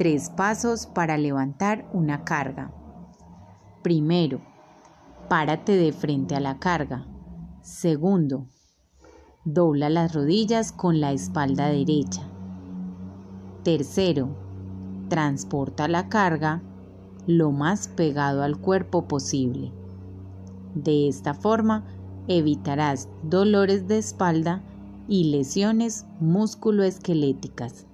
Tres pasos para levantar una carga. Primero, párate de frente a la carga. Segundo, dobla las rodillas con la espalda derecha. Tercero, transporta la carga lo más pegado al cuerpo posible. De esta forma evitarás dolores de espalda y lesiones musculoesqueléticas.